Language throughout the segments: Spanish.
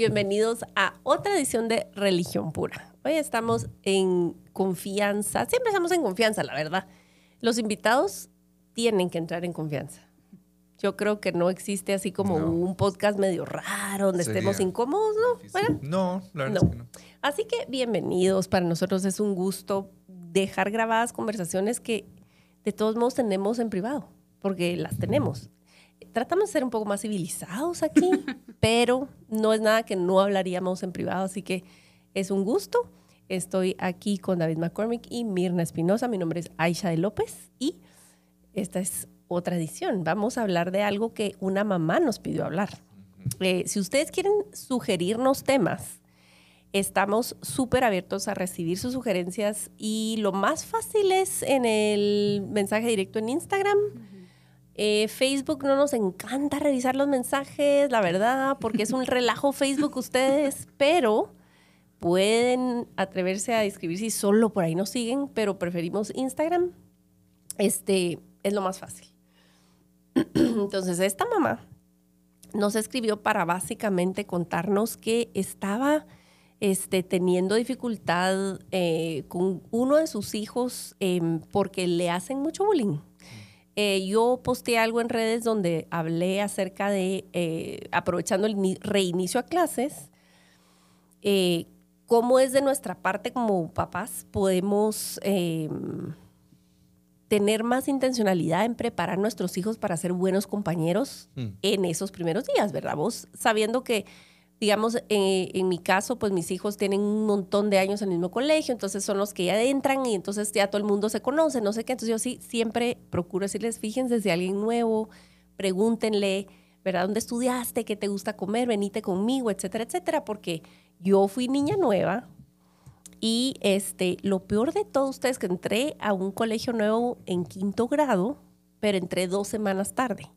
Bienvenidos a otra edición de Religión Pura. Hoy estamos en confianza, siempre estamos en confianza, la verdad. Los invitados tienen que entrar en confianza. Yo creo que no existe así como un podcast medio raro donde estemos incómodos, ¿no? no, la verdad es que no. Así que bienvenidos. Para nosotros es un gusto dejar grabadas conversaciones que de todos modos tenemos en privado, porque las tenemos. Tratamos de ser un poco más civilizados aquí, pero no es nada que no hablaríamos en privado, así que es un gusto. Estoy aquí con David McCormick y Mirna Espinosa. Mi nombre es Aisha de López y esta es otra edición. Vamos a hablar de algo que una mamá nos pidió hablar. Eh, si ustedes quieren sugerirnos temas, estamos súper abiertos a recibir sus sugerencias y lo más fácil es en el mensaje directo en Instagram. Eh, Facebook no nos encanta revisar los mensajes, la verdad, porque es un relajo Facebook ustedes, pero pueden atreverse a escribir si solo por ahí nos siguen, pero preferimos Instagram. Este es lo más fácil. Entonces, esta mamá nos escribió para básicamente contarnos que estaba este, teniendo dificultad eh, con uno de sus hijos em, porque le hacen mucho bullying. Eh, yo posteé algo en redes donde hablé acerca de, eh, aprovechando el reinicio a clases, cómo es de nuestra parte como papás podemos em, tener más intencionalidad en preparar a nuestros hijos para ser buenos compañeros mm. en esos primeros días, ¿verdad? Vos sabiendo que, digamos, eh, en mi caso, pues mis hijos tienen un montón de años en el mismo colegio, entonces son los que ya entran y entonces ya todo el mundo se conoce, no sé qué. Entonces yo sí siempre procuro decirles, fíjense si alguien nuevo, pregúntenle, ¿verdad? ¿Dónde estudiaste? ¿Qué te gusta comer? Venite conmigo, etcétera, etcétera, porque yo fui niña nueva, y este, lo peor de todo, ustedes que entré a un colegio nuevo en quinto grado, pero entré dos semanas tarde.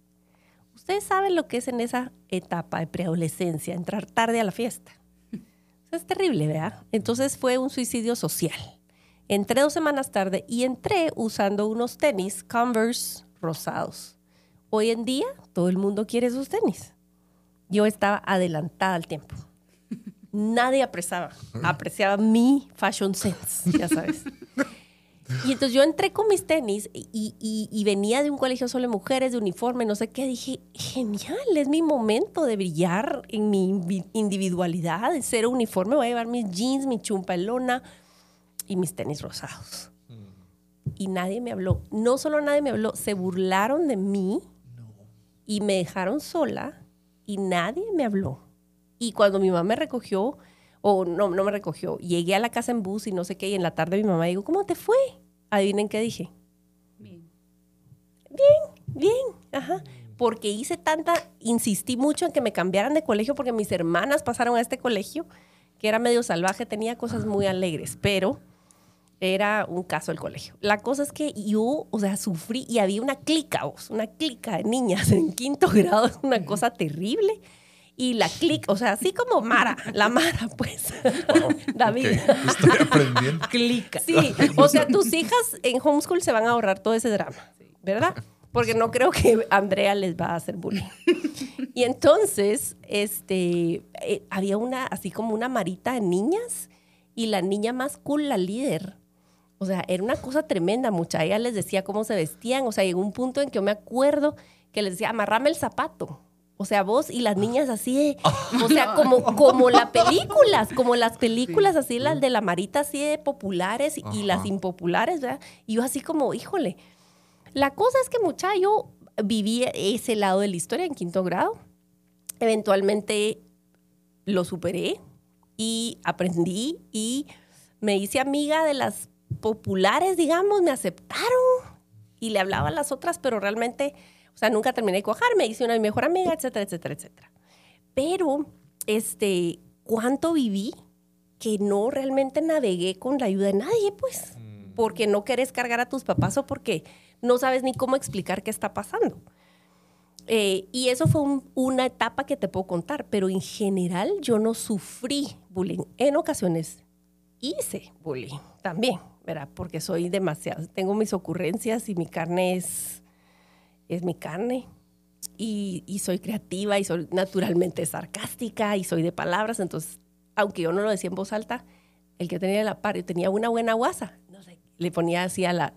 Ustedes saben lo que es en esa etapa de preadolescencia, entrar tarde a la fiesta. es terrible, ¿verdad? Entonces fue un suicidio social. Entré dos semanas tarde y entré usando unos tenis Converse rosados. Hoy en día todo el mundo quiere esos tenis. Yo estaba adelantada al tiempo nadie apreciaba, apreciaba mi fashion sense, ya sabes. Y entonces yo entré con mis tenis y, venía de un colegio solo de mujeres, de uniforme, no sé qué. Dije, genial, es mi momento de brillar en mi individualidad, de ser uniforme. Voy a llevar mis jeans, mi chumpalona y mis tenis rosados. Y nadie me habló. No solo nadie me habló, se burlaron de mí y me dejaron sola y nadie me habló. Y cuando mi mamá me recogió, o no, no me recogió, llegué a la casa en bus y no sé qué, y en la tarde mi mamá dijo, ¿cómo te fue? Adivinen qué dije. Bien. Bien, bien, ajá. Porque hice tanta, insistí mucho en que me cambiaran de colegio porque mis hermanas pasaron a este colegio, que era medio salvaje, tenía cosas muy alegres, pero era un caso el colegio. La cosa es que yo, o sea, sufrí y había una clica, una clica de niñas en quinto grado, es una cosa terrible y la clic, o sea, así como Mara, la Mara, pues. David. Estoy aprendiendo. Clica. Sí, o sea, tus hijas en homeschool se van a ahorrar todo ese drama, ¿verdad? Porque no creo que Andrea les va a hacer bullying. Y entonces, este, eh, había una, así como una marita de niñas y la niña más cool, la líder. O sea, era una cosa tremenda, mucha. Ella les decía cómo se vestían. O sea, llegó un punto en que yo me acuerdo que les decía, amarrame el zapato. O sea, vos y las niñas así o sea, como, como las películas, como las películas así, las de la marita así de populares y las impopulares, ¿verdad? Y yo así como, híjole. La cosa es que mucha, yo viví ese lado de la historia en quinto grado. Eventualmente lo superé y aprendí y me hice amiga de las populares, digamos, me aceptaron y le hablaba a las otras, pero realmente o sea, nunca terminé de cuajar, me hice una mi mejor amiga, etcétera, etcétera, etcétera. pero, este, ¿cuánto viví que no realmente navegué con la ayuda de nadie, pues? Mm. Porque no querés cargar a tus papás o porque no sabes ni cómo explicar qué está pasando. Eh, y eso fue un- una etapa que te puedo contar, pero en general yo no sufrí bullying. En ocasiones hice bullying también, ¿verdad? Porque soy demasiado, tengo mis ocurrencias y mi carne es, es mi carne. Y, y soy creativa y soy naturalmente sarcástica y soy de palabras. Entonces, aunque yo no lo decía en voz alta, el que tenía la par, yo tenía una buena guasa, no sé, le ponía así a la,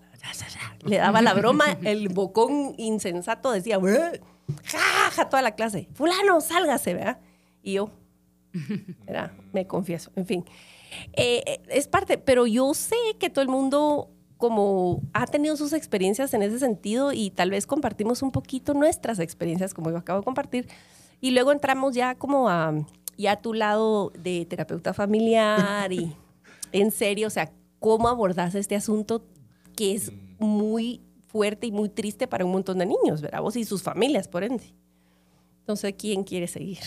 le daba la broma, el bocón insensato decía, "Bleh", ja, ja, toda la clase, fulano, sálgase, ¿verdad? Y yo, ¿verdad? Me confieso, en fin. Eh, eh, es parte, pero yo sé que todo el mundo como ha tenido sus experiencias en ese sentido y tal vez compartimos un poquito nuestras experiencias como yo acabo de compartir y luego entramos ya como a ya a tu lado de terapeuta familiar y en serio, o sea, cómo abordas este asunto que es muy fuerte y muy triste para un montón de niños, ¿verdad? Vos y sus familias, por ende. Entonces, ¿quién quiere seguir?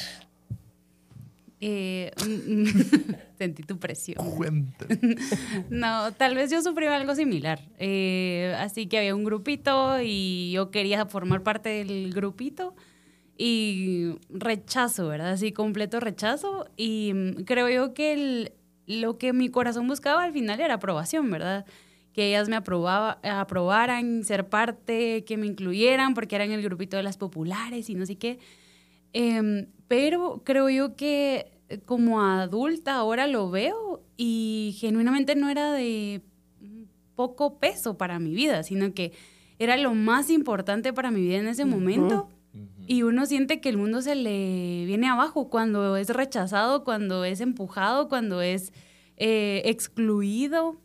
Eh, sentí tu presión. No, tal vez yo sufrí algo similar. Eh, así que había un grupito y yo quería formar parte del grupito y rechazo, ¿verdad? Así completo rechazo. Y mm, creo yo que el- lo que mi corazón buscaba al final era aprobación, ¿verdad? Que ellas me aprobaba, aprobaran ser parte, que me incluyeran porque eran el grupito de las populares y no sé qué. Em, pero creo yo que eh, como adulta ahora lo veo y genuinamente no era de poco peso para mi vida, sino que era lo más importante para mi vida en ese momento. Y uno siente que el mundo se le viene abajo cuando es rechazado, cuando es empujado, cuando es eh, excluido.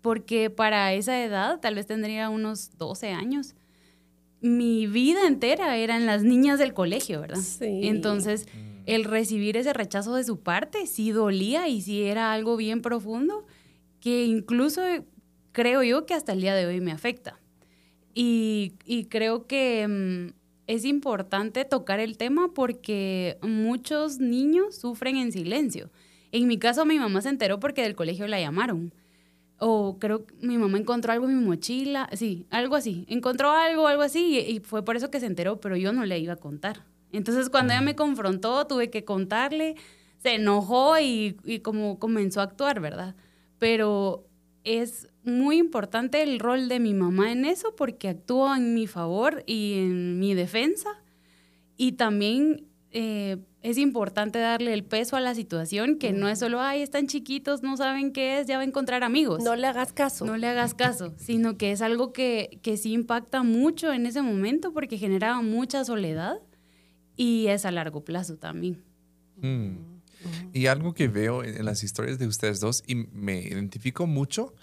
Porque para esa edad, tal vez tendría unos 12 años, mi vida entera eran las niñas del colegio, ¿verdad? Sí. Entonces, el recibir ese rechazo de su parte sí dolía y sí era algo bien profundo que incluso creo yo que hasta el día de hoy me afecta. Y, y creo que mm, es importante tocar el tema porque muchos niños sufren en silencio. En mi caso, mi mamá se enteró porque del colegio la llamaron. O creo que mi mamá encontró algo en mi mochila, sí, algo así. Encontró algo, algo así, y, y fue por eso que se enteró, pero yo no le iba a contar. Entonces, cuando ella me confrontó, tuve que contarle, se enojó y, y como comenzó a actuar, ¿verdad? Pero es muy importante el rol de mi mamá en eso porque actúa en mi favor y en mi defensa. Y también eh, es importante darle el peso a la situación, que no es solo, ay, están chiquitos, no saben qué es, ya va a encontrar amigos. No le hagas caso. No le hagas caso, sino que es algo que, que sí impacta mucho en ese momento porque genera mucha soledad y es a largo plazo también. Mm. Y algo que veo en en las historias de ustedes dos y me identifico mucho,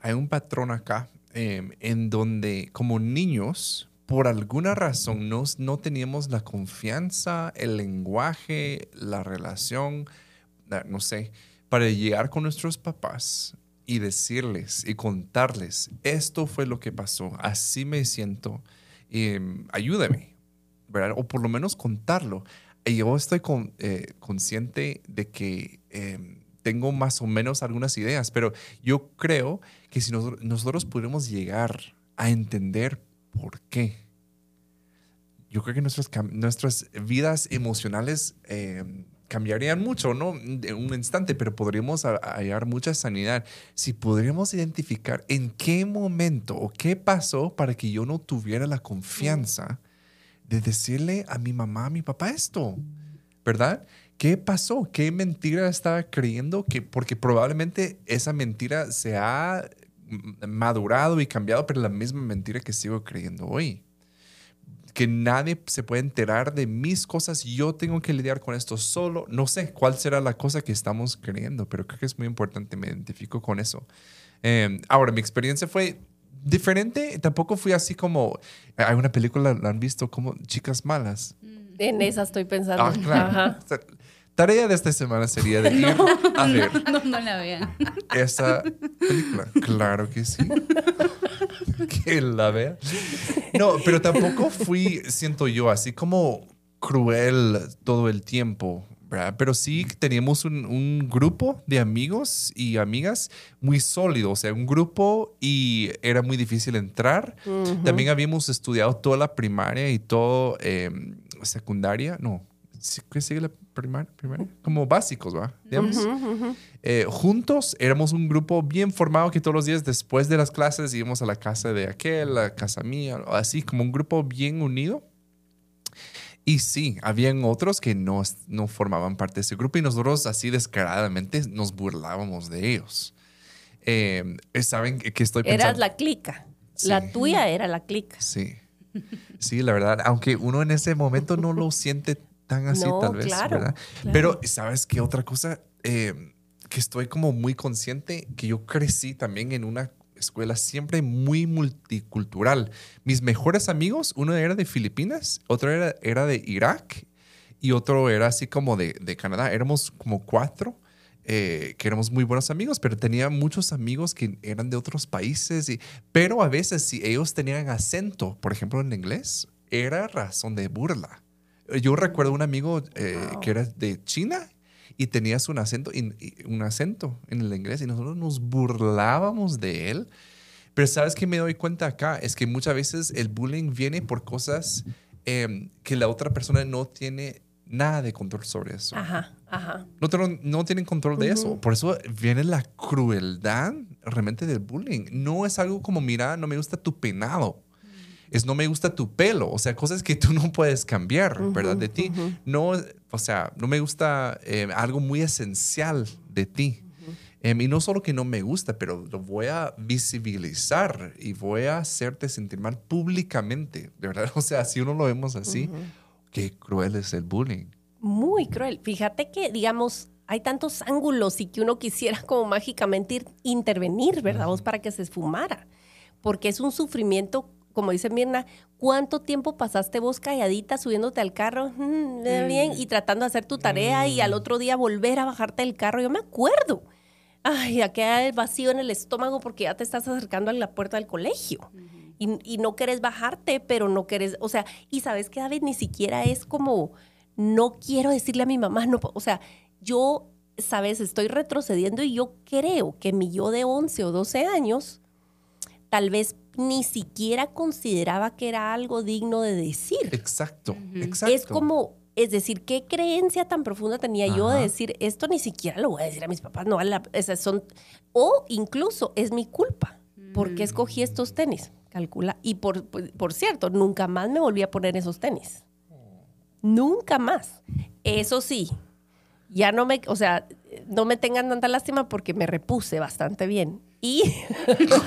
hay un patrón acá em, en donde como niños, por alguna razón, no, no teníamos la confianza, el lenguaje, la relación, la- no sé, para llegar con nuestros papás y decirles y contarles, esto fue lo que pasó, así me siento, em, ayúdame, ¿verdad? O por lo menos contarlo. Y yo estoy con- eh, consciente de que em, tengo más o menos algunas ideas, pero yo creo que si nos- nosotros pudiéramos llegar a entender por qué, yo creo que nuestras, nuestras vidas emocionales em, cambiarían mucho, ¿no? De un instante, pero podríamos hallar mucha sanidad si podríamos identificar en qué momento o qué pasó para que yo no tuviera la confianza de decirle a mi mamá, a mi papá esto, ¿verdad? ¿Qué pasó? ¿Qué mentira estaba creyendo? Que, porque probablemente esa mentira se ha madurado y cambiado, pero la misma mentira que sigo creyendo hoy. Que nadie se puede enterar de mis cosas, yo tengo que lidiar con esto solo. No sé cuál será la cosa que estamos creyendo, pero creo que es muy importante, me identifico con eso. Eh, ahora, mi experiencia fue diferente, tampoco fui así como, hay una película, ¿la han visto? Como Chicas Malas. En esa estoy pensando. Ah, claro. Ajá. Tarea de esta semana sería de ir a ver No, no la vean. esa película. Claro que sí. que la vea. No, pero tampoco fui, siento yo, así como cruel todo el tiempo. Pero sí teníamos un, grupo de amigos y amigas muy sólido, o sea, un grupo y era muy difícil entrar. También habíamos estudiado toda la primaria y todo em, secundaria, no, ¿qué sigue la primaria? Como básicos, ¿va? Eh, juntos éramos un grupo bien formado que todos los días después de las clases íbamos a la casa de aquel, a la casa mía, así como un grupo bien unido. Y sí, habían otros que no, no formaban parte de ese grupo y nosotros así descaradamente nos burlábamos de ellos. Eh, ¿Saben que estoy pensando? Eras la clica. La tuya era la clica. Sí. Sí, la verdad, aunque uno en ese momento no lo siente tan así tal vez, ¿verdad? Pero, ¿sabes qué otra cosa? Eh, que estoy como muy consciente que yo crecí también en una escuela siempre muy multicultural. Mis mejores amigos, uno era de Filipinas, otro era, era de Irak y otro era así como de, de Canadá. Éramos como cuatro. Eh, que éramos muy buenos amigos, pero tenía muchos amigos que eran de otros países. Y, pero a veces si ellos tenían acento, por ejemplo en inglés, era razón de burla. Yo recuerdo un amigo eh, que era de China y tenías un acento, un acento en el inglés y nosotros nos burlábamos de él. Pero sabes que me doy cuenta acá es que muchas veces el bullying viene por cosas em, que la otra persona no tiene nada de control sobre eso. Ajá, ajá. No, no tienen control de eso. Por eso viene la crueldad realmente del bullying. No es algo como, mira, no me gusta tu penado es no me gusta tu pelo, o sea, cosas que tú no puedes cambiar, ¿verdad? De ti. No, o sea, no me gusta eh, algo muy esencial de ti. Em, y no solo que no me gusta, pero lo voy a visibilizar y voy a hacerte sentir mal públicamente, de verdad. O sea, si uno lo vemos así, qué cruel es el bullying. Muy cruel. Fíjate que, digamos, hay tantos ángulos y que uno quisiera como mágicamente intervenir, ¿verdad? Vos para que se esfumara. Porque es un sufrimiento como dice Mirna, ¿cuánto tiempo pasaste vos calladita subiéndote al carro? Mm, bien, y tratando de hacer tu tarea y al mm. otro día volver a bajarte del carro. Yo me acuerdo. Ay, ya queda el vacío en el estómago porque ya te estás acercando a la puerta del colegio. y, no quieres bajarte, pero no quieres, o sea, y sabes que David ni siquiera es como, no quiero decirle a mi mamá, no, o sea, yo, sabes, estoy retrocediendo y yo creo que mi yo de 11 o 12 años, tal vez ni siquiera consideraba que era algo digno de decir. Exacto, exacto. Es como, es decir, ¿qué creencia tan profunda tenía yo de decir esto ni siquiera lo voy a decir a mis papás? No, esas son, o incluso es mi culpa, porque escogí estos tenis. Calcula. Y por, por cierto, nunca más me volví a poner esos tenis. Nunca más. Eso sí, ya no me, o sea, no me tengan tanta lástima porque me repuse bastante bien y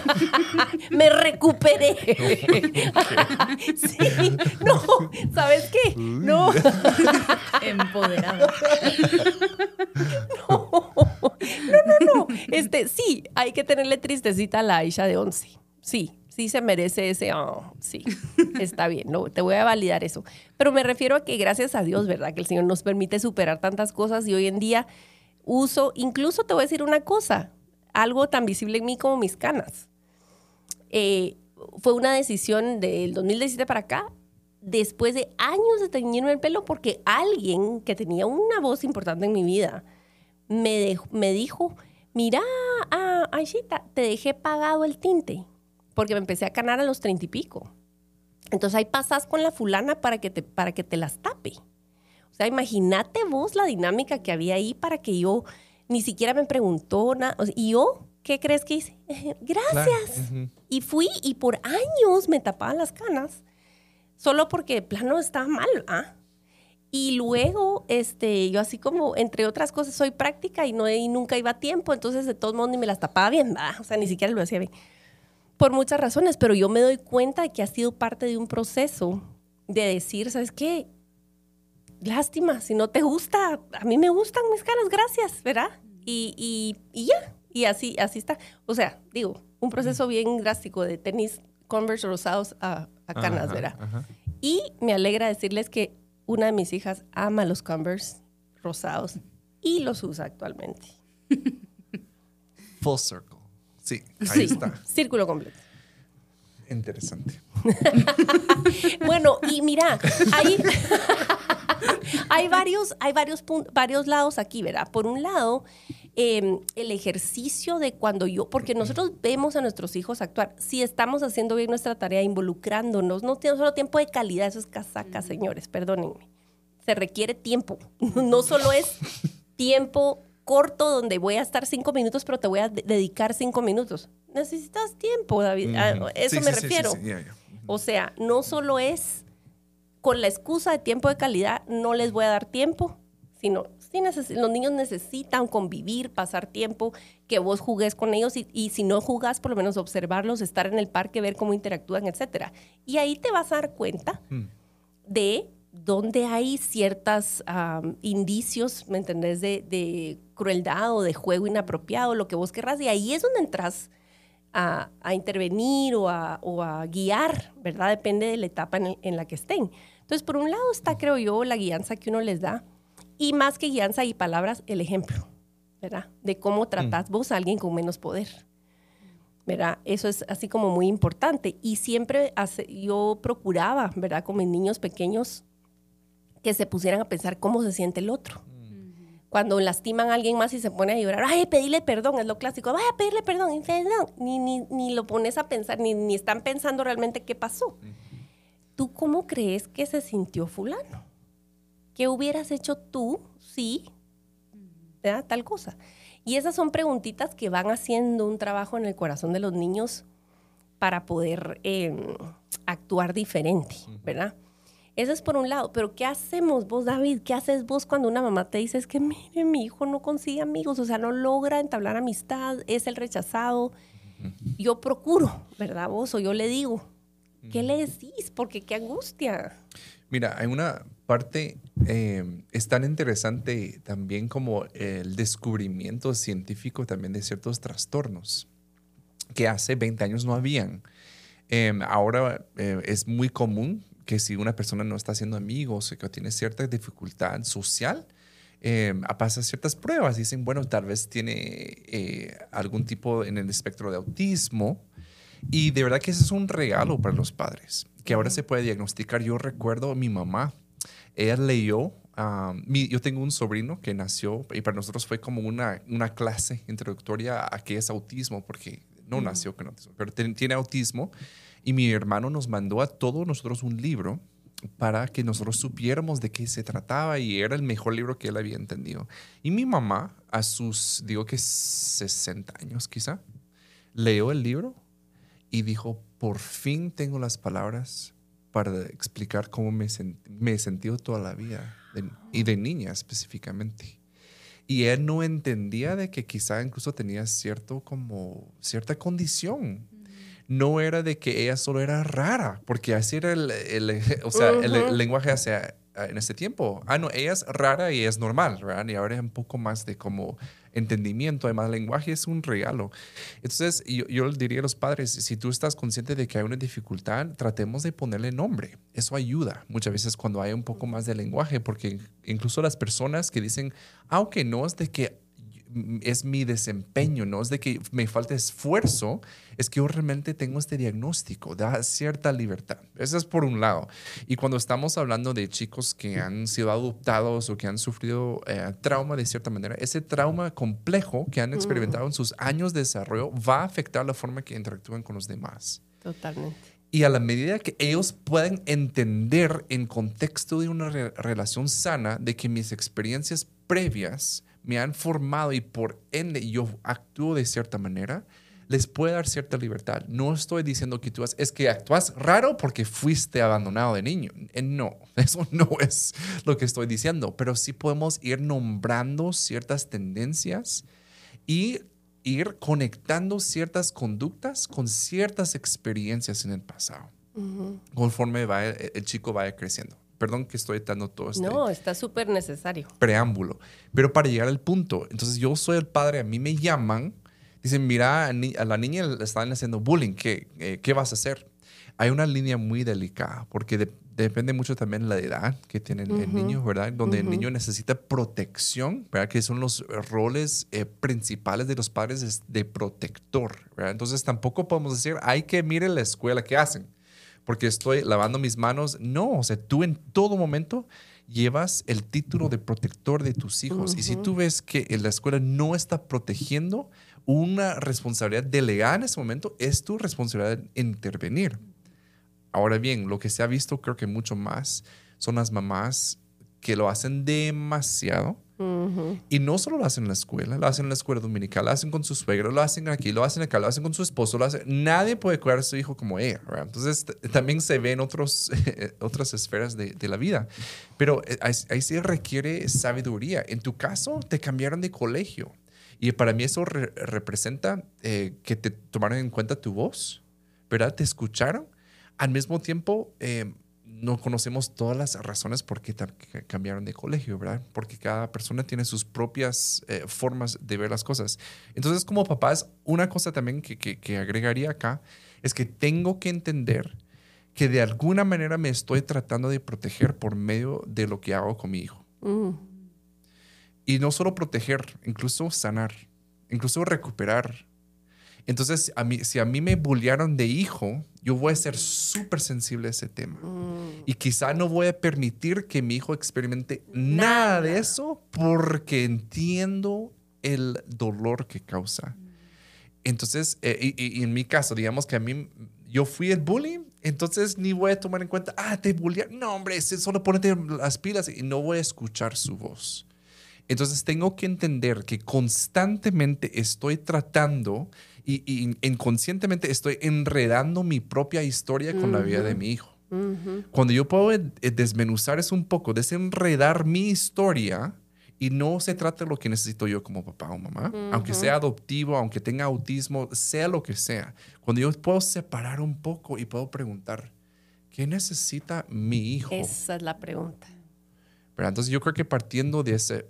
me recuperé. sí, no, ¿sabes qué? No. Empoderada. no, no, no, Este, sí, hay que tenerle tristecita a la Aisha de 11. Sí, sí se merece ese, oh, sí, está bien, no, te voy a validar eso. Pero me refiero a que gracias a Dios, ¿verdad? Que el Señor nos permite superar tantas cosas y hoy en día uso, incluso te voy a decir una cosa, algo tan visible en mí como mis canas. Eh, fue una decisión del 2017 para acá, después de años de teñirme el pelo, porque alguien que tenía una voz importante en mi vida me, me dijo, mira, ah, Aishita, te dejé pagado el tinte, porque me empecé a canar a los treinta y pico. Entonces ahí pasas con la fulana para que te, para que te las tape. O sea, imagínate vos la dinámica que había ahí para que yo ni siquiera me preguntó nada. y yo, ¿qué crees que hice? Gracias. Y fui y por años me tapaban las canas, solo porque el plano estaba mal, ¿ah? Y luego, este, yo así como, entre otras cosas, soy práctica y, no, y nunca iba a tiempo, entonces de todos modos ni me las tapaba bien, ¿ah? o sea, ni siquiera lo hacía bien. Por muchas razones, pero yo me doy cuenta de que ha sido parte de un proceso de decir, ¿sabes qué? Lástima, si no te gusta, a mí me gustan mis caras, gracias, ¿verdad? Y, y, ya, y así, así está. O sea, digo, un proceso bien drástico de tenis Converse rosados a, canas, ¿verdad? Y me alegra decirles que una de mis hijas ama los Converse rosados y los usa actualmente. Full circle. Sí, ahí está. Círculo completo. Interesante. bueno, y mira, ahí hay varios, hay varios, varios lados aquí, ¿verdad? Por un lado, em, el ejercicio de cuando yo, porque nosotros vemos a nuestros hijos actuar, si estamos haciendo bien nuestra tarea, involucrándonos, no tiene solo tiempo de calidad, eso es casaca, señores, perdónenme. Se requiere tiempo, no solo es tiempo corto donde voy a estar cinco minutos, pero te voy a dedicar cinco minutos. Necesitas tiempo, David. A eso me refiero. O sea, no solo es con la excusa de tiempo de calidad, no les voy a dar tiempo, sino los niños necesitan convivir, pasar tiempo, que vos jugues con ellos y, si no jugás, por lo menos observarlos, estar en el parque, ver cómo interactúan, etc. Y ahí te vas a dar cuenta mm. de dónde hay ciertos indicios, ¿me entendés?, de, crueldad o de juego inapropiado, lo que vos querrás. Y ahí es donde entras a, intervenir o a, guiar, ¿verdad? Depende de la etapa en, la que estén. Entonces, por un lado está, creo yo, la guianza que uno les da. Y más que guianza y palabras, el ejemplo, ¿verdad? De cómo tratás mm. vos a alguien con menos poder. ¿verdad? Eso es así como muy importante. Y siempre yo procuraba, ¿verdad? Con mis niños pequeños, que se pusieran a pensar cómo se siente el otro. Cuando lastiman a alguien más y se pone a llorar, ay, pedirle perdón, es lo clásico, vaya a pedirle perdón, perdón. Ni, ni, ni, lo pones a pensar, ni, ni están pensando realmente qué pasó. ¿Tú cómo crees que se sintió fulano? ¿Qué hubieras hecho tú si, ¿verdad? Tal cosa. Y esas son preguntitas que van haciendo un trabajo en el corazón de los niños para poder em, actuar diferente, ¿verdad? Eso es por un lado, pero ¿qué hacemos vos, David? ¿Qué haces vos cuando una mamá te dice, es que mire, mi hijo no consigue amigos, o sea, no logra entablar amistad, es el rechazado? Yo procuro, ¿verdad vos? O yo le digo, ¿qué le decís? Porque qué angustia. Mira, hay una parte, eh, es tan interesante también como el descubrimiento científico también de ciertos trastornos que hace 20 años no habían. Em, ahora eh, es muy común que si una persona no está haciendo amigos o que tiene cierta dificultad social, eh, pasa ciertas pruebas. Dicen, bueno, tal vez tiene eh, algún tipo en el espectro de autismo. Y de verdad que ese es un regalo para los padres, que ahora se puede diagnosticar. Yo recuerdo a mi mamá, ella leyó, yo tengo un sobrino que nació y para nosotros fue como una, una clase introductoria a qué es autismo, porque no nació con autismo, pero tiene autismo. Y mi hermano nos mandó a todos nosotros un libro para que nosotros supiéramos de qué se trataba y era el mejor libro que él había entendido. Y mi mamá, a sus, digo que 60 años quizá, leyó el libro y dijo, por fin tengo las palabras para explicar cómo me, me he sentido toda la vida y de niña específicamente. Y él no entendía de que quizá incluso tenía cierto como cierta condición no era de que ella solo era rara, porque así era el, o sea, el, lenguaje hacia, en ese tiempo. Ah, no, ella es rara y es normal, ¿verdad? Y ahora es un poco más de como entendimiento, además lenguaje es un regalo. Entonces, yo, yo diría a los padres, si tú estás consciente de que hay una dificultad, tratemos de ponerle nombre. Eso ayuda muchas veces cuando hay un poco más de lenguaje, porque incluso las personas que dicen, aunque no es de que es mi desempeño, no es de que me falte esfuerzo, es que yo realmente tengo este diagnóstico, da cierta libertad. Eso es por un lado. Y cuando estamos hablando de chicos que han sido adoptados o que han sufrido eh, trauma de cierta manera, ese trauma complejo que han experimentado en sus años de desarrollo va a afectar la forma que interactúan con los demás. Totalmente. Y a la medida que ellos pueden entender en contexto de una relación sana de que mis experiencias previas me han formado y por ende yo actúo de cierta manera, les puede dar cierta libertad. No estoy diciendo que tú es que actúas raro porque fuiste abandonado de niño. Eh, no, eso no es lo que estoy diciendo, pero sí podemos ir nombrando ciertas tendencias y ir conectando ciertas conductas con ciertas experiencias en el pasado, conforme va, el chico vaya creciendo. Perdón que estoy dando todo esto. No, está súper necesario. Preámbulo. Pero para llegar al punto, entonces yo soy el padre, a mí me llaman, dicen, mira, a la niña le están haciendo bullying, ¿qué, eh, ¿qué vas a hacer? Hay una línea muy delicada, porque depende mucho también de la edad que tiene el niño, ¿verdad? Donde el niño necesita protección, ¿verdad? Que son los roles eh, principales de los padres de protector, ¿verdad? Entonces tampoco podemos decir, hay que mire la escuela, ¿qué hacen? Porque estoy lavando mis manos. No, o sea, tú en todo momento llevas el título de protector de tus hijos. Y si tú ves que la escuela no está protegiendo, una responsabilidad delegada en ese momento es tu responsabilidad intervenir. Ahora bien, lo que se ha visto creo que mucho más son las mamás que lo hacen demasiado. Y no solo lo hacen en la escuela, lo hacen en la escuela dominical, lo hacen con su suegro, lo hacen aquí, lo hacen acá, lo hacen con su esposo, lo hacen... Nadie puede cuidar a su hijo como ella, Entonces, también se ve en otros, otras esferas de, de, la vida. Pero eh, ahí, sí requiere sabiduría. En tu caso, te cambiaron de colegio. Y para mí eso representa eh, que te tomaron en cuenta tu voz, ¿verdad? Te escucharon. Al mismo tiempo, eh, no conocemos todas las razones por qué cambiaron de colegio, ¿verdad? Porque cada persona tiene sus propias eh, formas de ver las cosas. Entonces, como papás, una cosa también que, agregaría acá es que tengo que entender que de alguna manera me estoy tratando de proteger por medio de lo que hago con mi hijo. Mm. Y no solo proteger, incluso sanar, incluso recuperar, entonces, a mí, si a mí me bullearon de hijo, yo voy a ser súper sensible a ese tema. Mm. Y quizá no voy a permitir que mi hijo experimente nada, de eso porque entiendo el dolor que causa. Entonces, eh, y, en mi caso, digamos que a mí, yo fui el bullying, entonces ni voy a tomar en cuenta, ah, te bullearon. No, hombre, solo ponete las pilas y no voy a escuchar su voz. Entonces tengo que entender que constantemente estoy tratando y, inconscientemente estoy enredando mi propia historia con la vida de mi hijo. Cuando yo puedo eh, desmenuzar es un poco, desenredar mi historia y no se trata de lo que necesito yo como papá o mamá, aunque sea adoptivo, aunque tenga autismo, sea lo que sea. Cuando yo puedo separar un poco y puedo preguntar, ¿qué necesita mi hijo? Esa es la pregunta. Pero entonces yo creo que partiendo de ese,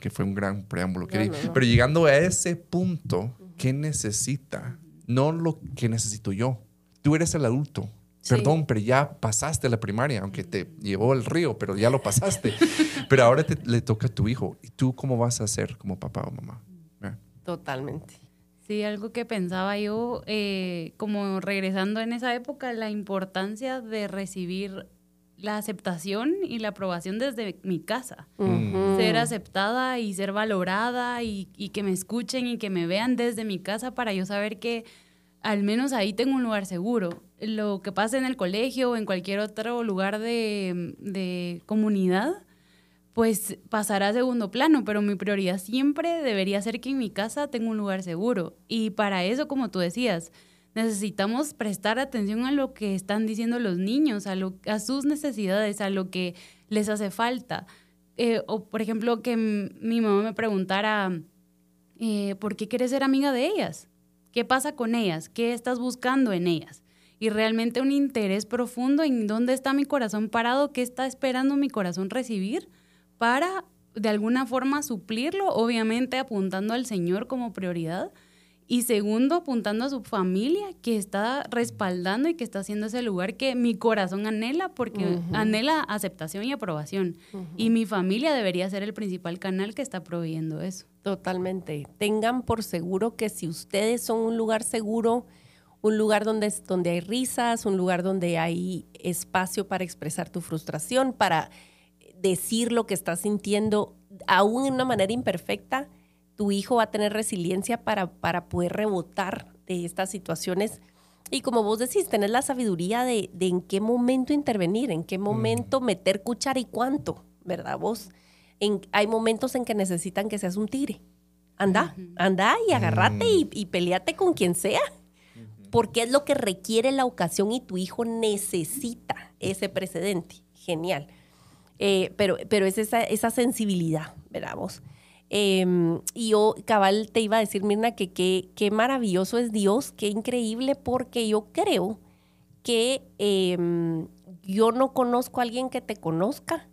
que fue un gran preámbulo, que pero llegando a ese punto, qué necesita, no lo que necesito yo. Tú eres el adulto. Perdón, pero ya pasaste la primaria, aunque te llevó el río, pero ya lo pasaste. pero ahora te, le toca a tu hijo. ¿Y tú cómo vas a hacer como papá o mamá? Totalmente. Sí, algo que pensaba yo, eh, como regresando en esa época, la importancia de recibir la aceptación y la aprobación desde mi casa. Ser aceptada y ser valorada y, que me escuchen y que me vean desde mi casa para yo saber que al menos ahí tengo un lugar seguro. Lo que pasa en el colegio o en cualquier otro lugar de, de comunidad, pues pasará a segundo plano, pero mi prioridad siempre debería ser que en mi casa tengo un lugar seguro. Y para eso, como tú decías, necesitamos prestar atención a lo que están diciendo los niños, a, lo, a sus necesidades, a lo que les hace falta. Eh, o, por ejemplo, que mi mamá me preguntara, eh, ¿por qué quieres ser amiga de ellas? ¿Qué pasa con ellas? ¿Qué estás buscando en ellas? Y realmente un interés profundo en dónde está mi corazón parado, qué está esperando mi corazón recibir para de alguna forma suplirlo, obviamente apuntando al Señor como prioridad, y segundo, apuntando a su familia que está respaldando y que está haciendo ese lugar que mi corazón anhela porque anhela aceptación y aprobación. Y mi familia debería ser el principal canal que está proveyendo eso. Totalmente. Tengan por seguro que si ustedes son un lugar seguro, un lugar donde, donde hay risas, un lugar donde hay espacio para expresar tu frustración, para decir lo que estás sintiendo, aún de una manera imperfecta, tu hijo va a tener resiliencia para, para poder rebotar de estas situaciones. Y como vos decís, tener la sabiduría de, en qué momento intervenir, en qué momento meter cuchara y cuánto, ¿verdad? Vos, en, hay momentos en que necesitan que seas un tigre. Anda, anda y agarrate y, y, peleate con quien sea, porque es lo que requiere la ocasión y tu hijo necesita ese precedente. Genial. Eh, pero, pero es esa, esa sensibilidad, ¿verdad? Vos. Em, y yo, cabal, te iba a decir, Mirna, que qué maravilloso es Dios, qué increíble, porque yo creo que em, yo no conozco a alguien que te conozca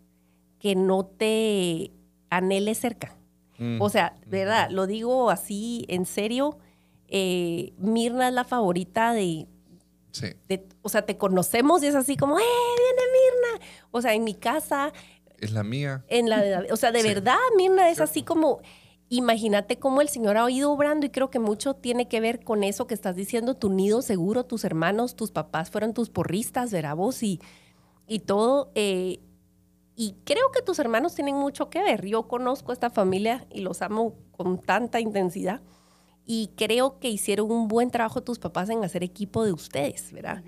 que no te anhele cerca. Mm. O sea, ¿verdad? Lo digo así en serio. Eh, Mirna es la favorita de, Sí. o sea, te conocemos y es así como, ¡eh, viene Mirna! O sea, en mi casa es la mía. En la de O sea, de verdad, Mirna, es así como, imagínate cómo el Señor ha ido obrando y creo que mucho tiene que ver con eso que estás diciendo, tu nido seguro, tus hermanos, tus papás fueron tus porristas, verá vos y, y todo. Eh, Y creo que tus hermanos tienen mucho que ver. Yo conozco a esta familia y los amo con tanta intensidad. Y creo que hicieron un buen trabajo tus papás en hacer equipo de ustedes, ¿verdad?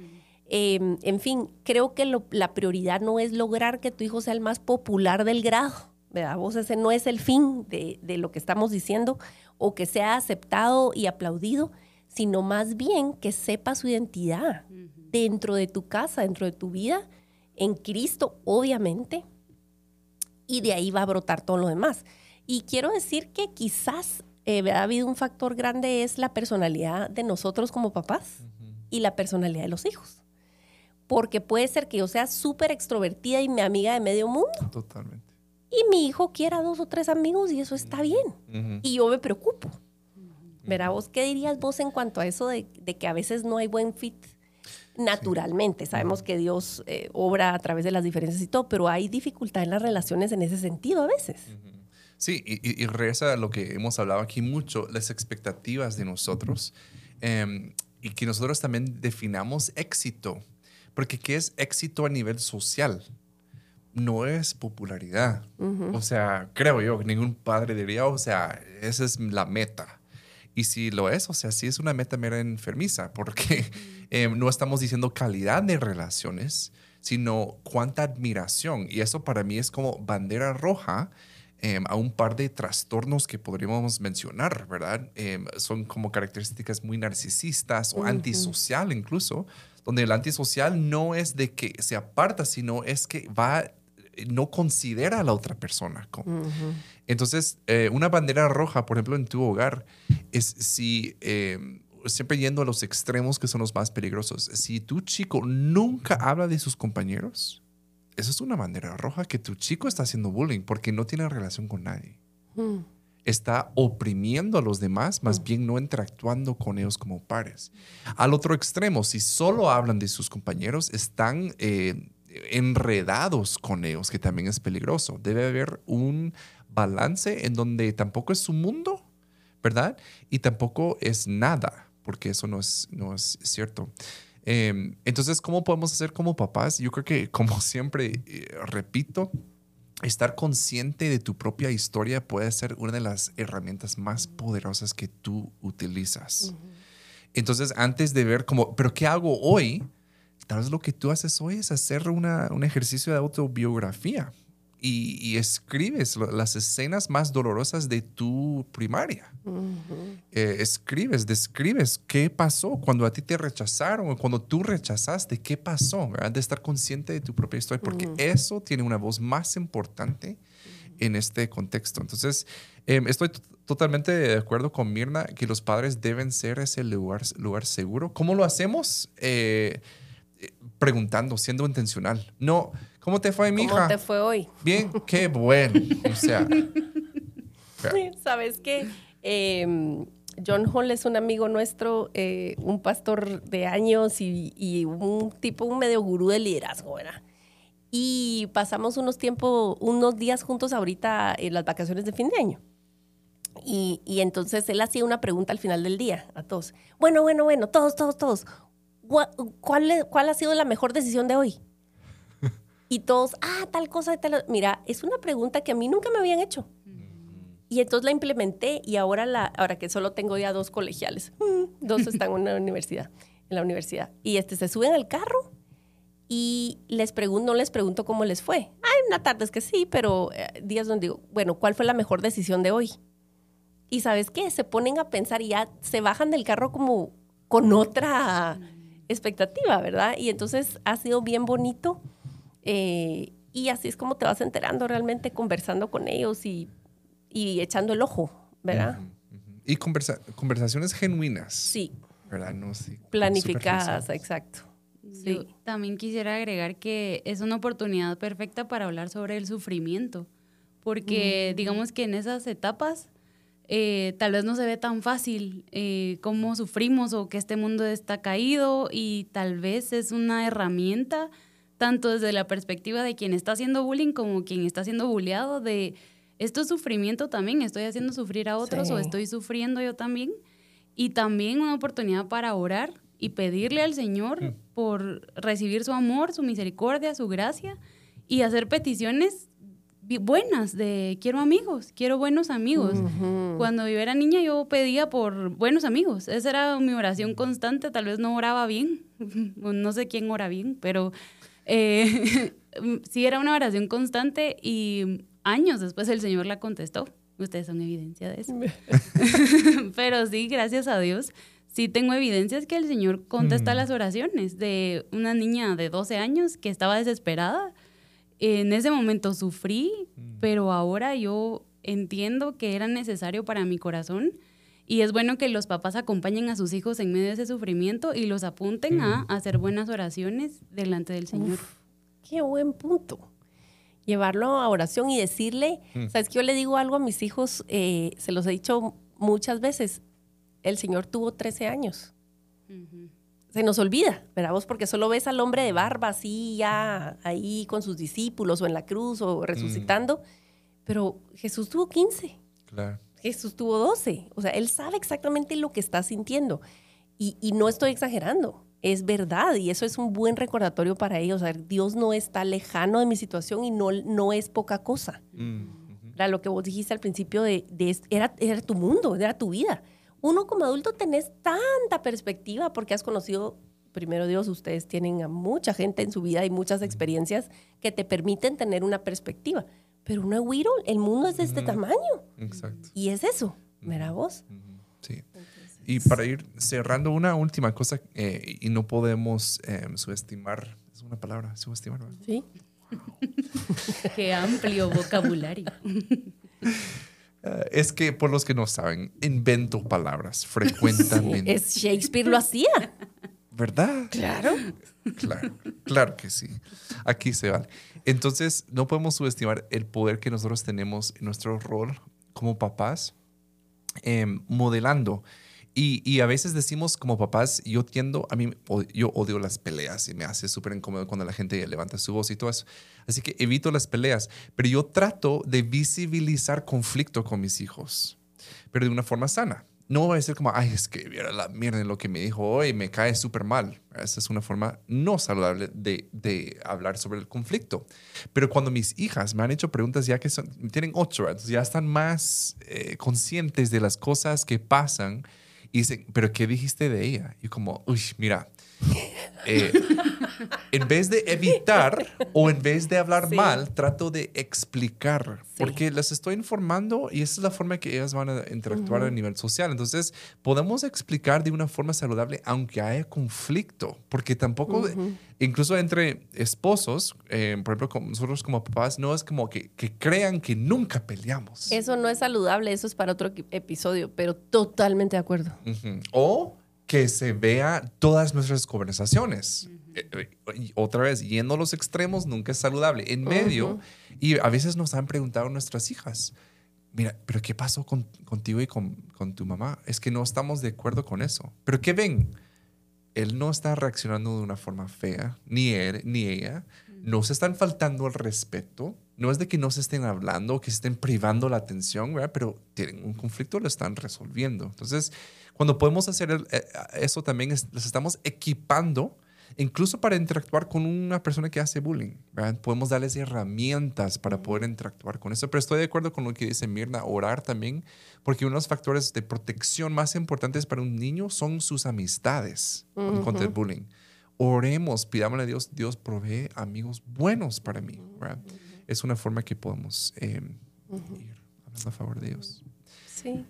Em, en fin, creo que la prioridad no es lograr que tu hijo sea el más popular del grado, ¿verdad? Vos ese no es el fin de, de lo que estamos diciendo, o que sea aceptado y aplaudido, sino más bien que sepa su identidad dentro de tu casa, dentro de tu vida, en Cristo, obviamente, y de ahí va a brotar todo lo demás. Y quiero decir que quizás eh, ha habido un factor grande, es la personalidad de nosotros como papás y la personalidad de los hijos porque puede ser que yo sea súper extrovertida y mi amiga de medio mundo. Totalmente. Y mi hijo quiera dos o tres amigos y eso está bien. Y yo me preocupo. Verá, vos qué dirías vos en cuanto a eso de, que a veces no hay buen fit naturalmente. Sabemos que Dios eh, obra a través de las diferencias y todo, pero hay dificultad en las relaciones en ese sentido a veces. Sí, y, y, reza lo que hemos hablado aquí mucho, las expectativas de nosotros em, y que nosotros también definamos éxito porque ¿qué es éxito a nivel social? No es popularidad. O sea, creo yo, que ningún padre diría, o sea, esa es la meta. Y si lo es, o sea, sí es una meta mera enfermiza, porque em, no estamos diciendo calidad de relaciones, sino cuánta admiración. Y eso para mí es como bandera roja em, a un par de trastornos que podríamos mencionar, ¿verdad? Em, son como características muy narcisistas o antisocial incluso, donde el antisocial no es de que se aparta, sino es que va, no considera a la otra persona. Entonces, eh, una bandera roja, por ejemplo, en tu hogar, es si, eh, siempre yendo a los extremos que son los más peligrosos, si tu chico nunca habla de sus compañeros, eso es una bandera roja que tu chico está haciendo bullying porque no tiene relación con nadie. Mm está oprimiendo a los demás, más bien no interactuando con ellos como pares. Al otro extremo, si solo hablan de sus compañeros, están eh, enredados con ellos, que también es peligroso. Debe haber un balance en donde tampoco es su mundo, ¿verdad? Y tampoco es nada, porque eso no es, no es cierto. Em, entonces, ¿cómo podemos hacer como papás? Yo creo que, como siempre, eh, repito, estar consciente de tu propia historia puede ser una de las herramientas más poderosas que tú utilizas. Entonces, antes de ver como, pero ¿qué hago hoy? Tal vez lo que tú haces hoy es hacer una, un ejercicio de autobiografía y, escribes las escenas más dolorosas de tu primaria. Eh, escribes, describes qué pasó cuando a ti te rechazaron o cuando tú rechazaste, qué pasó, de estar consciente de tu propia historia, porque eso tiene una voz más importante en este contexto. Entonces, em, estoy totalmente de acuerdo con Mirna que los padres deben ser ese lugar, lugar seguro. ¿Cómo lo hacemos? Eh, eh, preguntando, siendo intencional. No, ¿cómo te fue, mi hija? ¿Cómo te fue hoy? Bien, qué bueno. O sea. ¿Sabes qué? Em, John Hall es un amigo nuestro, eh, un pastor de años y, un tipo, un medio gurú de liderazgo, ¿verdad? Y pasamos unos tiempos, unos días juntos ahorita en las vacaciones de fin de año. Y, y, entonces él hacía una pregunta al final del día a todos. Bueno, bueno, bueno, todos, todos, todos. ¿cuál, ¿cuál ha sido la mejor decisión de hoy? Y todos, ah, tal cosa, tal. Mira, es una pregunta que a mí nunca me habían hecho. Y entonces la implementé y ahora, la, ahora que solo tengo ya dos colegiales, dos están en la universidad, en la universidad. Y este, se suben al carro y les pregunto, no les pregunto cómo les fue. Hay una tarde es que sí, pero eh, días donde digo, bueno, ¿cuál fue la mejor decisión de hoy? Y sabes qué, se ponen a pensar y ya se bajan del carro como con otra expectativa, ¿verdad? Y entonces ha sido bien bonito eh, y así es como te vas enterando realmente conversando con ellos y, y echando el ojo, ¿verdad? Y conversaciones genuinas. Sí. ¿Verdad? No, sí, Planificadas, exacto. Sí. también quisiera agregar que es una oportunidad perfecta para hablar sobre el sufrimiento, porque digamos que en esas etapas eh, tal vez no se ve tan fácil eh, cómo sufrimos o que este mundo está caído y tal vez es una herramienta tanto desde la perspectiva de quien está haciendo bullying como quien está siendo bulleado de esto es sufrimiento también, estoy haciendo sufrir a otros o estoy sufriendo yo también y también una oportunidad para orar y pedirle al Señor por recibir su amor, su misericordia, su gracia y hacer peticiones buenas de quiero amigos, quiero buenos amigos. Cuando yo era niña yo pedía por buenos amigos. Esa era mi oración constante. Tal vez no oraba bien. no sé quién ora bien, pero eh, sí era una oración constante y años después el Señor la contestó. Ustedes son evidencia de eso. pero sí, gracias a Dios. Sí tengo evidencias que el Señor contesta las oraciones de una niña de 12 años que estaba desesperada en ese momento sufrí, mm. pero ahora yo entiendo que era necesario para mi corazón y es bueno que los papás acompañen a sus hijos en medio de ese sufrimiento y los apunten a mm. hacer buenas oraciones delante del Señor. qué buen punto. Llevarlo a oración y decirle, mm. sabes que yo le digo algo a mis hijos, eh, se los he dicho muchas veces, el Señor tuvo 13 años se nos olvida, ¿verdad? Vos porque solo ves al hombre de barba así ya ahí con sus discípulos o en la cruz o resucitando, pero Jesús tuvo 15. Claro. Jesús tuvo 12. O sea, él sabe exactamente lo que está sintiendo. Y, y, no estoy exagerando, es verdad. Y eso es un buen recordatorio para ellos. O sea, Dios no está lejano de mi situación y no, no es poca cosa. Era lo que vos dijiste al principio de, de era, era tu mundo, era tu vida uno como adulto tenés tanta perspectiva porque has conocido, primero Dios, ustedes tienen a mucha gente en su vida y muchas experiencias que te permiten tener una perspectiva. Pero uno es el mundo es de este tamaño. Exacto. Y es eso, ¿verdad vos? Sí. y para ir cerrando una última cosa, eh, y no podemos em, subestimar, es una palabra, subestimar. Sí. Qué amplio vocabulario. Eh, es que, por los que no saben, invento palabras frecuentemente. es Shakespeare lo hacía. ¿Verdad? Claro. Claro, claro que sí. Aquí se vale. Entonces, no podemos subestimar el poder que nosotros tenemos en nuestro rol como papás, em, modelando y, a veces decimos como papás, yo tiendo, a mí, yo odio las peleas y me hace súper incómodo cuando la gente levanta su voz y todo eso. Así que evito las peleas, pero yo trato de visibilizar conflicto con mis hijos, pero de una forma sana. No voy a decir como, ay, es que viera la mierda en lo que me dijo hoy, me cae súper mal. Esa es una forma no saludable de, de, hablar sobre el conflicto. Pero cuando mis hijas me han hecho preguntas ya que son, tienen ocho años, ya están más eh, conscientes de las cosas que pasan, y dicen, ¿pero qué dijiste de ella? Y como, uy, mira, eh, en vez de evitar o en vez de hablar mal, trato de explicar, porque las estoy informando y esa es la forma que ellas van a interactuar a nivel social. Entonces, podemos explicar de una forma saludable aunque haya conflicto, porque tampoco, incluso entre esposos, eh, por ejemplo, nosotros como papás, no es como que, que, crean que nunca peleamos. Eso no es saludable, eso es para otro episodio, pero totalmente de acuerdo. O que se vea todas nuestras conversaciones. Eh, eh, otra vez, yendo a los extremos nunca es saludable. En medio, y a veces nos han preguntado nuestras hijas, mira, pero ¿qué pasó contigo y con, tu mamá? Es que no estamos de acuerdo con eso. Pero ¿qué ven? Él no está reaccionando de una forma fea, ni él, ni ella. No se están faltando el respeto. No es de que no se estén hablando, que se estén privando la atención, ¿verdad? pero tienen un conflicto, lo están resolviendo. Entonces, cuando podemos hacer eh, eso también, les estamos equipando incluso para interactuar con una persona que hace bullying. Podemos darles herramientas para poder interactuar con eso. Pero estoy de acuerdo con lo que dice Mirna, orar también, porque uno de los factores de protección más importantes para un niño son sus amistades contra el bullying. Oremos, pidámosle a Dios, Dios provee amigos buenos para mí. Es una forma que podemos eh, ir hablando a favor de Dios. Sí.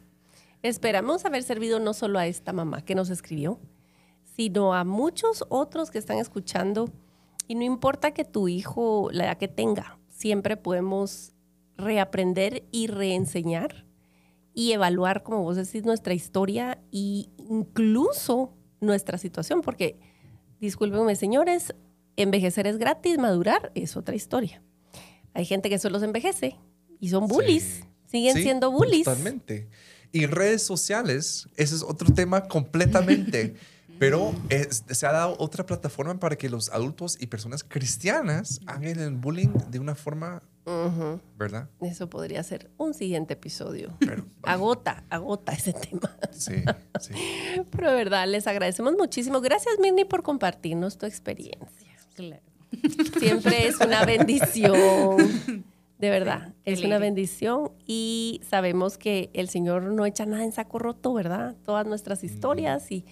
Esperamos haber servido no solo a esta mamá que nos escribió, sino a muchos otros que están escuchando. Y no importa que tu hijo, la edad que tenga, siempre podemos reaprender y reenseñar y evaluar, como vos decís, nuestra historia e incluso nuestra situación, porque, discúlpenme señores, envejecer es gratis, madurar es otra historia. Hay gente que solo se envejece y son bullies, siguen siendo bullies. Totalmente. Y redes sociales, ese es otro tema completamente. Pero se ha dado otra plataforma para que los adultos y personas cristianas hagan el bullying de una forma, ¿verdad? Eso podría ser un siguiente episodio. agota, agota ese tema. Sí, sí. Pero de verdad, les agradecemos muchísimo. Gracias, Mirni, por compartirnos tu experiencia. Claro. Siempre es una bendición. De verdad, es una bendición y sabemos que el Señor no echa nada en saco roto, ¿verdad? Todas nuestras historias y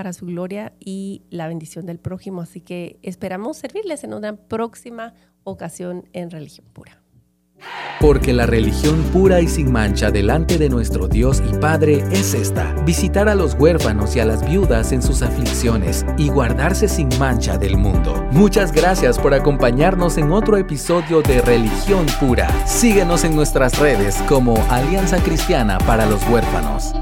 para su gloria y la bendición del prójimo. Así que esperamos servirles en una próxima ocasión en Religión Pura. Porque la religión pura y sin mancha delante de nuestro Dios y Padre es esta, visitar a los huérfanos y a las viudas en sus aflicciones y guardarse sin mancha del mundo. Muchas gracias por acompañarnos en otro episodio de Religión Pura. Síguenos en nuestras redes como Alianza Cristiana para los Huérfanos.